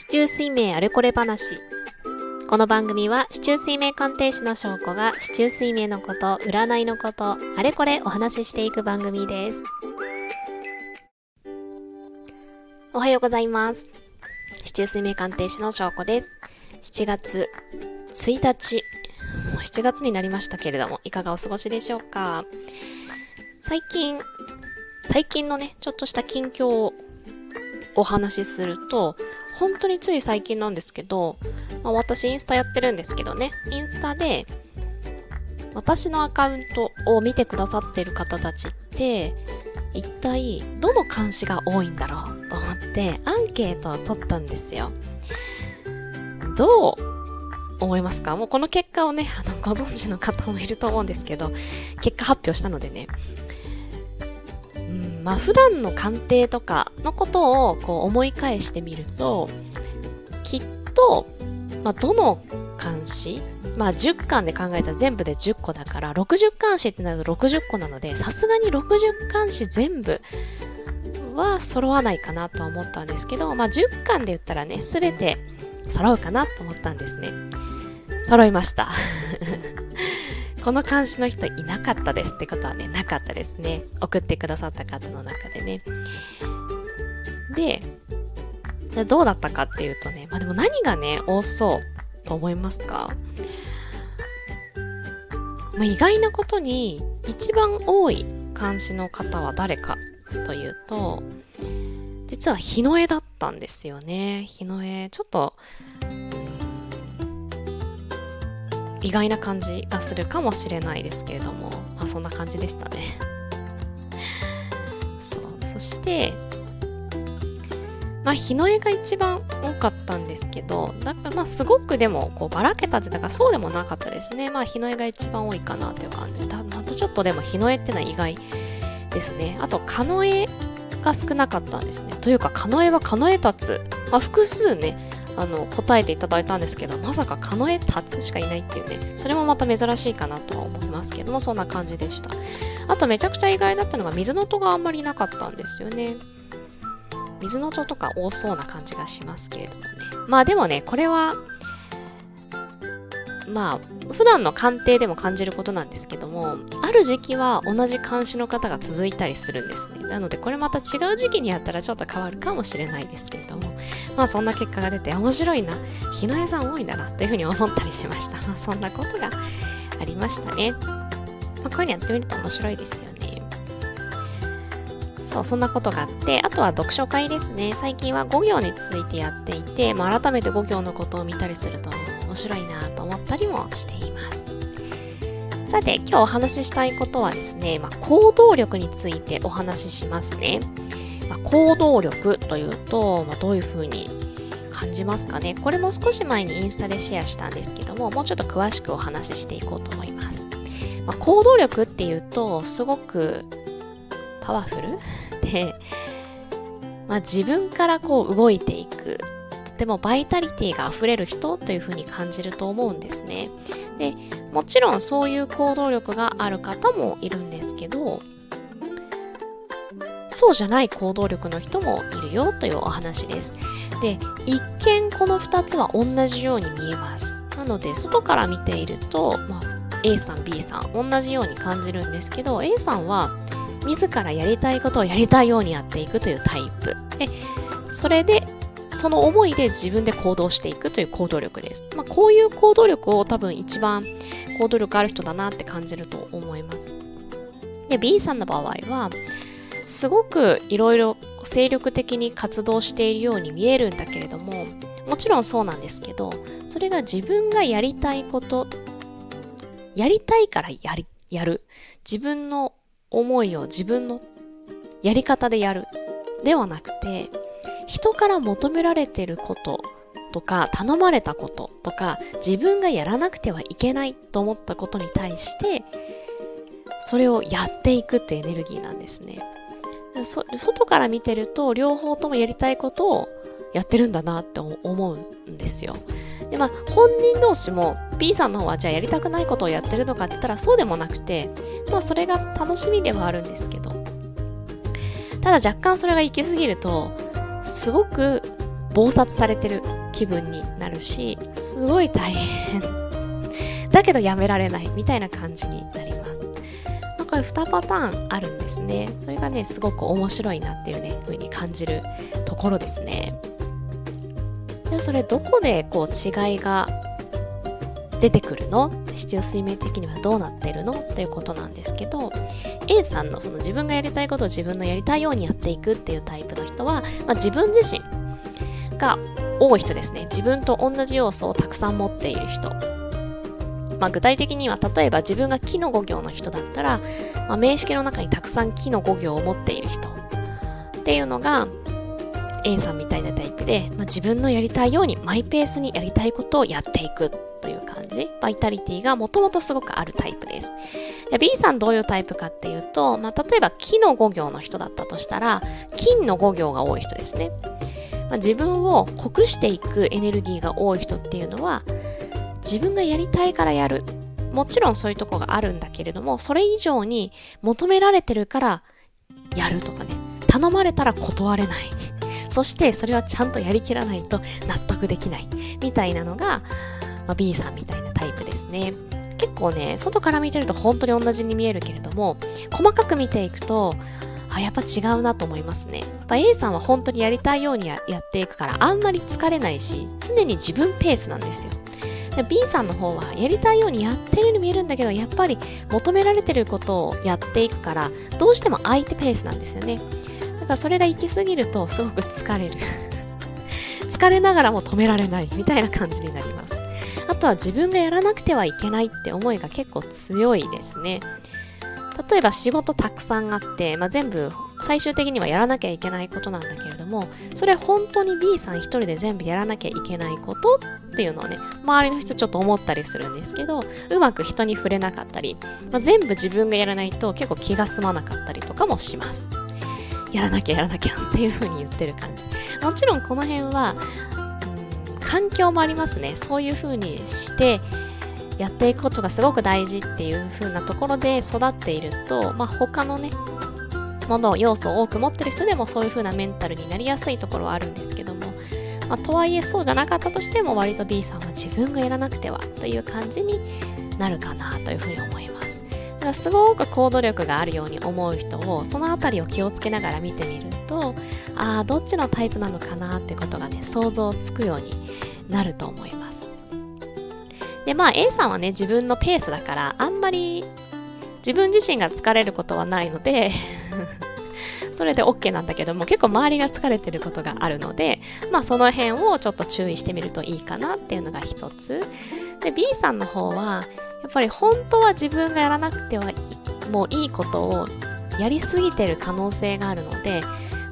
市中水明あれこれ話。この番組は、市中水明鑑定士の証拠が、市中水明のこと、占いのこと、あれこれお話ししていく番組です。おはようございます。市中水明鑑定士の証拠です。7月1日、もう7月になりましたけれども、いかがお過ごしでしょうか？最近、最近のね、ちょっとした近況をお話しすると、本当につい最近なんですけど、まあ、私インスタやってるんですけどね、インスタで、私のアカウントを見てくださってる方たちって、一体どの監視が多いんだろうと思ってアンケートを取ったんですよ。どう思いますか？もうこの結果をね、あの、ご存知の方もいると思うんですけど、結果発表したのでね、まあ普段の鑑定とかのことをこう思い返してみると、きっと、まあどの監視まあ10巻で考えたら全部で10個だから60監視ってなると60個なのでさすがに60監視全部は揃わないかなとは思ったんですけどまあ10巻で言ったらね全て揃うかなと思ったんですね。揃いました。この監視の人いなかったですってことはね、なかったですね。送ってくださった方の中でね。で、じゃどうだったかっていうとね、まあでも何がね、多そうと思いますか？まあ、意外なことに、一番多い監視の方は誰かというと、実は日の絵だったんですよね。日の絵。ちょっと、意外な感じがするかもしれないですけれども、まあそんな感じでしたね。そう、そして、まあ日の絵が一番多かったんですけど、だからまあすごくでもこうばらけたってだからそうでもなかったですね。まあ日の絵が一番多いかなという感じ。だまたちょっとでも日の絵ってのは意外ですね。あと、蚊の絵が少なかったんですね。というか、蚊の絵は蚊の絵立つ。まあ複数ね、あの答えていただいたんですけどまさか狩野絵つしかいないっていうねそれもまた珍しいかなとは思いますけどもそんな感じでした。あとめちゃくちゃ意外だったのが水の音があんまりなかったんですよね。水の音とか多そうな感じがしますけれどもね。まあでもねこれはまあ、普段の鑑定でも感じることなんですけども、ある時期は同じ監視の方が続いたりするんですね。なので、これまた違う時期にやったらちょっと変わるかもしれないですけれども、まあそんな結果が出て面白いな、日の江さん多いんだなっていうふうに思ったりしました。まあそんなことがありましたね。まあこういうのやってみると面白いですよね。そう、そんなことがあって、あとは読書会ですね。最近は5行についてやっていて、まあ改めて5行のことを見たりすると面白いなと思ったりもしています。さて、今日お話ししたいことはですね、まあ、行動力についてお話ししますね。まあ、行動力というと、まあ、どういうふうに感じますかねこれも少し前にインスタでシェアしたんですけども、もうちょっと詳しくお話ししていこうと思います。ま、行動力っていうと、すごくパワフル？で、ま、自分からこう動いていく。とてもバイタリティが溢れる人というふうに感じると思うんですね。で、もちろんそういう行動力がある方もいるんですけど、そうじゃない行動力の人もいるよというお話です。で、一見この2つは同じように見えます。なので、外から見ていると、まあ、A さん、B さん、同じように感じるんですけど、A さんは自らやりたいことをやりたいようにやっていくというタイプ。で、それで、その思いで自分で行動していくという行動力です。まあ、こういう行動力を多分一番行動力ある人だなって感じると思います。で、B さんの場合は、すごくいろいろ精力的に活動しているように見えるんだけれども、もちろんそうなんですけど、それが自分がやりたいこと、やりたいからやり、やる。自分の思いを自分のやり方でやる。ではなくて、人から求められてることとか、頼まれたこととか、自分がやらなくてはいけないと思ったことに対して、それをやっていくってエネルギーなんですね。外から見てると両方ともやりたいことをやってるんだなって思うんですよ。で、まあ、本人同士も B さんの方はじゃあやりたくないことをやってるのかって言ったらそうでもなくて、まあそれが楽しみではあるんですけど、ただ若干それが行き過ぎると、すごく暴殺されてる気分になるし、すごい大変。だけどやめられないみたいな感じになります。ま、これ2パターンあるんですね。それがね、すごく面白いなっていうね、風に感じるところですね。でそれどこでこう違いが出てくるの？市中水面的にはどうなってるの？っていうことなんですけど A さんのその自分がやりたいことを自分のやりたいようにやっていくっていうタイプの人は、まあ、自分自身が多い人ですね。自分と同じ要素をたくさん持っている人。まあ、具体的には例えば自分が木の語行の人だったら、まあ、名式の中にたくさん木の語行を持っている人。っていうのが A さんみたいなタイプで、まあ、自分のやりたいようにマイペースにやりたいことをやっていく。という感じバイタリティがもともとすごくあるタイプです。B さんどういうタイプかっていうと、まあ、例えば木の5行の人だったとしたら金の5行が多い人ですね。まあ、自分を濃くしていくエネルギーが多い人っていうのは自分がやりたいからやる。もちろんそういうとこがあるんだけれども、それ以上に求められてるからやるとかね、頼まれたら断れない。そしてそれはちゃんとやりきらないと納得できない。みたいなのが、まあ、B さんみたいなタイプですね。結構ね、外から見てると本当に同じに見えるけれども、細かく見ていくと、あ、やっぱ違うなと思いますね。やっぱ A さんは本当にやりたいようにやっていくから、あんまり疲れないし、常に自分ペースなんですよ。で B さんの方はやりたいようにやってるように見えるんだけど、やっぱり求められてることをやっていくから、どうしても相手ペースなんですよね。だからそれが行き過ぎるとすごく疲れる。疲れながらも止められないみたいな感じになります。あとは自分がやらなくてはいけないって思いが結構強いですね。例えば仕事たくさんあって、まあ、全部最終的にはやらなきゃいけないことなんだけれども、それ本当に B さん一人で全部やらなきゃいけないことっていうのをね、周りの人ちょっと思ったりするんですけど、うまく人に触れなかったり、まあ、全部自分がやらないと結構気が済まなかったりとかもします。やらなきゃやらなきゃっていう風に言ってる感じ。もちろんこの辺は、環境もありますね。そういう風にしてやっていくことがすごく大事っていう風なところで育っていると、まあ、他のね、もの、要素を多く持ってる人でもそういう風なメンタルになりやすいところはあるんですけども、まあ、とはいえそうじゃなかったとしても割と B さんは自分がやらなくてはという感じになるかなというふうに思います。すごく行動力があるように思う人をそのあたりを気をつけながら見てみるとああどっちのタイプなのかなってことがね想像つくようになると思います。でまあ A さんはね自分のペースだからあんまり自分自身が疲れることはないので それで OK なんだけども結構周りが疲れてることがあるのでまあその辺をちょっと注意してみるといいかなっていうのが一つ。で B さんの方はやっぱり本当は自分がやらなくてはもういいことをやりすぎてる可能性があるので、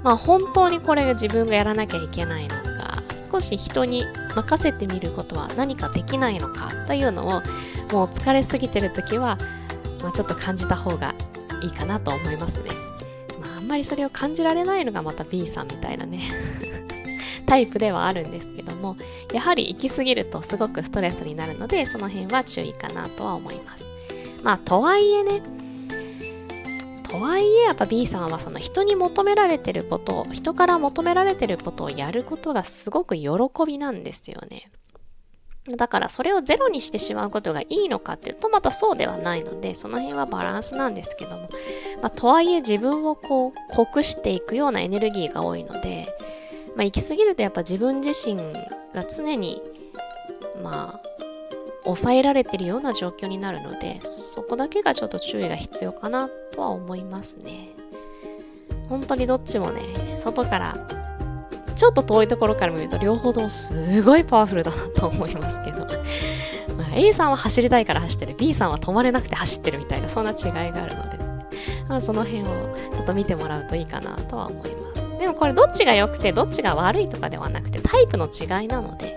まあ本当にこれが自分がやらなきゃいけないのか、少し人に任せてみることは何かできないのかというのを、もう疲れすぎてる時は、まあちょっと感じた方がいいかなと思いますね。まああんまりそれを感じられないのがまた B さんみたいなねタイプではあるんですけども、やはり行き過ぎるとすごくストレスになるので、その辺は注意かなとは思います。まあ、とはいえね、とはいえやっぱ B さんはその人に求められてることを、人から求められてることをやることがすごく喜びなんですよね。だからそれをゼロにしてしまうことがいいのかっていうとまたそうではないのでその辺はバランスなんですけども、まあ、とはいえ自分をこう濃くしていくようなエネルギーが多いのでまあ、行き過ぎるとやっぱ自分自身が常に、まあ、抑えられてるような状況になるので、そこだけがちょっと注意が必要かなとは思いますね。本当にどっちもね、外から、ちょっと遠いところから見ると両方ともすごいパワフルだなと思いますけど、まあ、A さんは走りたいから走ってる、B さんは止まれなくて走ってるみたいな、そんな違いがあるので、まあ、その辺をちょっと見てもらうといいかなとは思います。でもこれどっちが良くてどっちが悪いとかではなくてタイプの違いなので、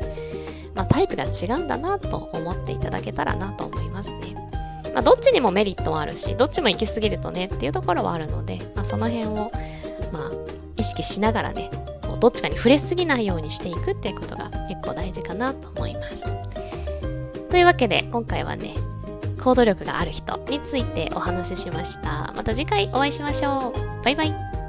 まあ、タイプが違うんだなと思っていただけたらなと思いますね。まあ、どっちにもメリットはあるし、どっちも行き過ぎるとねっていうところはあるので、まあ、その辺を、まあ、意識しながらね、こうどっちかに触れすぎないようにしていくっていうことが結構大事かなと思います。というわけで、今回はね、行動力がある人についてお話ししました。また次回お会いしましょう。バイバイ。